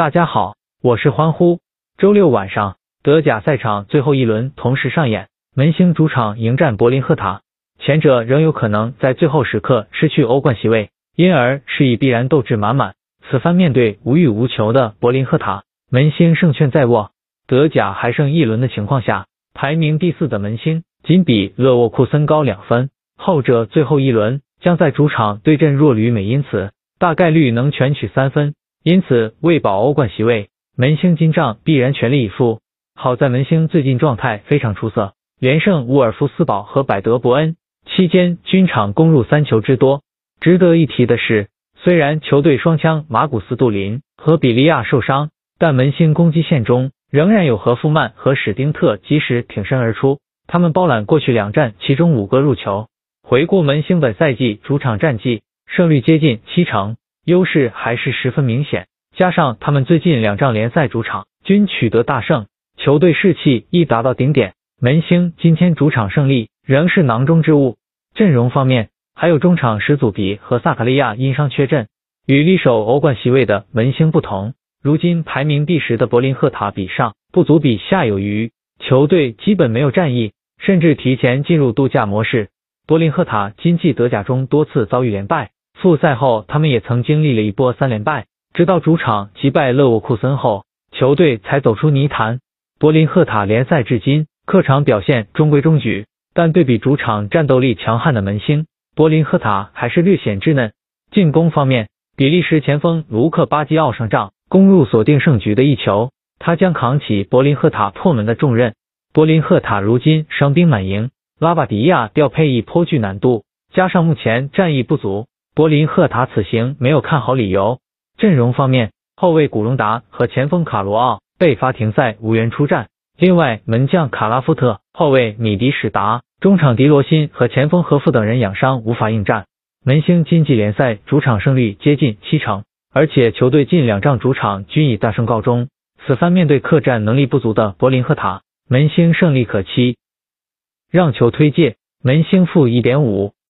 大家好，我是欢呼。周六晚上，德甲赛场最后一轮同时上演，门兴主场迎战柏林赫塔，前者仍有可能在最后时刻失去欧冠席位，因而是以必然斗志满满。此番面对无欲无求的柏林赫塔，门兴胜券在握。德甲还剩一轮的情况下，排名第四的门兴仅比勒沃库森高两分，后者最后一轮将在主场对阵弱旅美因茨，大概率能全取三分。因此，为保欧冠席位，门兴金帐必然全力以赴。好在门兴最近状态非常出色，连胜沃尔夫斯堡和百德伯恩，期间均场攻入三球之多。值得一提的是，虽然球队双枪马古斯杜林和比利亚受伤，但门兴攻击线中仍然有何夫曼和史丁特及时挺身而出，他们包揽过去两战其中五个入球。回顾门兴本赛季主场战绩，胜率接近七成。优势还是十分明显，加上他们最近两仗联赛主场均取得大胜，球队士气亦达到顶点。门兴今天主场胜利仍是囊中之物。阵容方面，还有中场史祖比和萨卡利亚因伤缺阵。与力守欧冠席位的门兴不同，如今排名第十的柏林赫塔比上不足，比下有余。球队基本没有战意，甚至提前进入度假模式。柏林赫塔今季德甲中多次遭遇连败。复赛后，他们也曾经历了一波三连败，直到主场击败勒沃库森后，球队才走出泥潭。柏林赫塔联赛至今客场表现中规中矩，但对比主场战斗力强悍的门兴，柏林赫塔还是略显稚嫩。进攻方面，比利时前锋卢克巴基奥上仗，攻入锁定胜局的一球，他将扛起柏林赫塔破门的重任。柏林赫塔如今伤兵满营，拉瓦迪亚调配亦颇具难度，加上目前战意不足。柏林赫塔此行没有看好理由。阵容方面，后卫古隆达和前锋卡罗奥被罚停赛，无缘出战。另外，门将卡拉夫特、后卫米迪史达、中场迪罗辛和前锋和夫等人养伤，无法应战。门兴经济联赛主场胜率接近七成，而且球队近两仗主场均以大胜告终。此番面对客战能力不足的柏林赫塔，门兴胜利可期。让球推介：门兴负一点五。